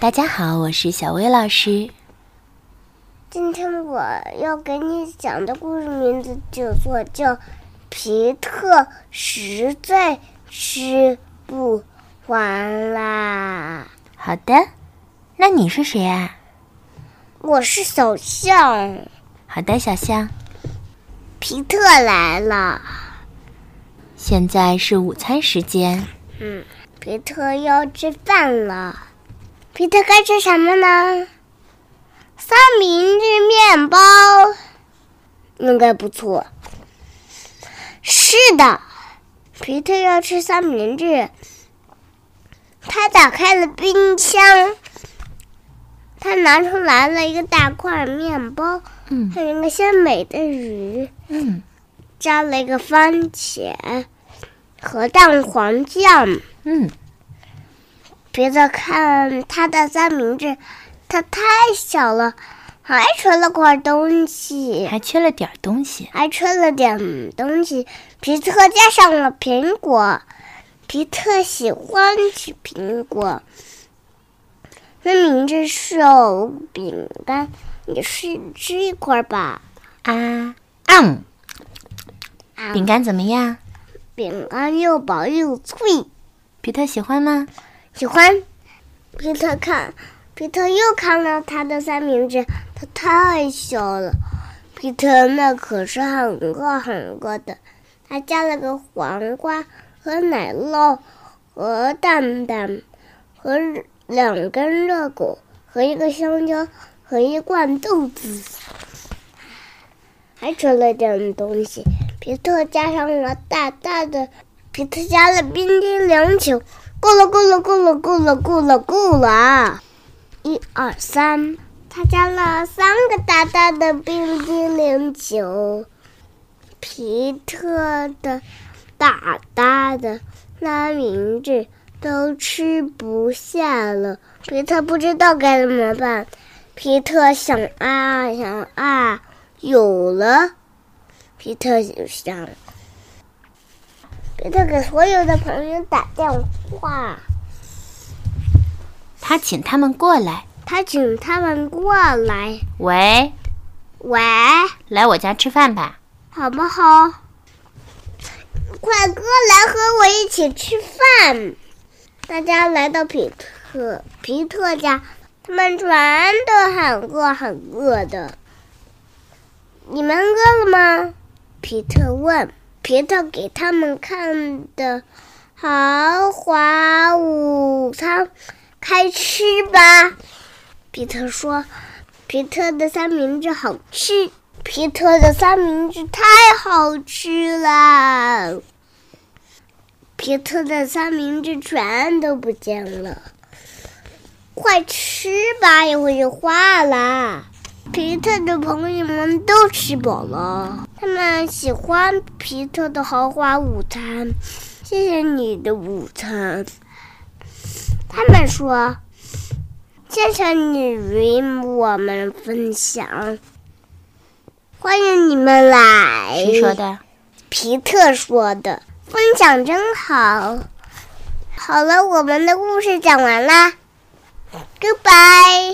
大家好，我是小薇老师。今天我要给你讲的故事名字叫做《叫皮特实在吃不完啦》。好的，那你是谁啊？我是小象。好的，小象。皮特来了。现在是午餐时间。嗯，皮特要吃饭了。皮特该吃什么呢？三明治面包应该不错。是的，皮特要吃三明治。他打开了冰箱，他拿出来了一个大块面包，嗯，还有一个鲜美的鱼，嗯，加了一个番茄和蛋黄酱，嗯。皮特看他的三明治，它太小了，还缺了块东西，还缺了点东西，还缺了点东西。皮特加上了苹果，皮特喜欢吃苹果。三明治手饼干，你试吃一块吧。啊，嗯，饼干怎么样？饼干又薄又脆，皮特喜欢吗？喜欢，皮特看，皮特又看了他的三明治，它太小了。皮特那可是很饿很饿的，他加了个黄瓜和奶酪和蛋蛋和两根热狗和一个香蕉和一罐豆子，还吃了点东西。皮特加上了大大的，皮特加了冰激凌球。够了，够了，够了，够了，够了，够了！一二三，他加了三个大大的冰激凌球。皮特的大大的三明治都吃不下了，皮特不知道该怎么办。皮特想啊想啊，有了！皮特想。皮特给所有的朋友打电话，他请他们过来。他请他们过来。喂，喂，来我家吃饭吧，好不好？快过来和我一起吃饭。大家来到皮特皮特家，他们全都很饿很饿的。你们饿了吗？皮特问。皮特给他们看的豪华午餐，开吃吧！皮特说：“皮特的三明治好吃，皮特的三明治太好吃了。”皮特的三明治全都不见了，快吃吧，一会就化了。皮特的朋友们都吃饱了，他们喜欢皮特的豪华午餐。谢谢你的午餐，他们说：“谢谢你与我们分享，欢迎你们来。”谁说的？皮特说的。分享真好。好了，我们的故事讲完啦，Goodbye。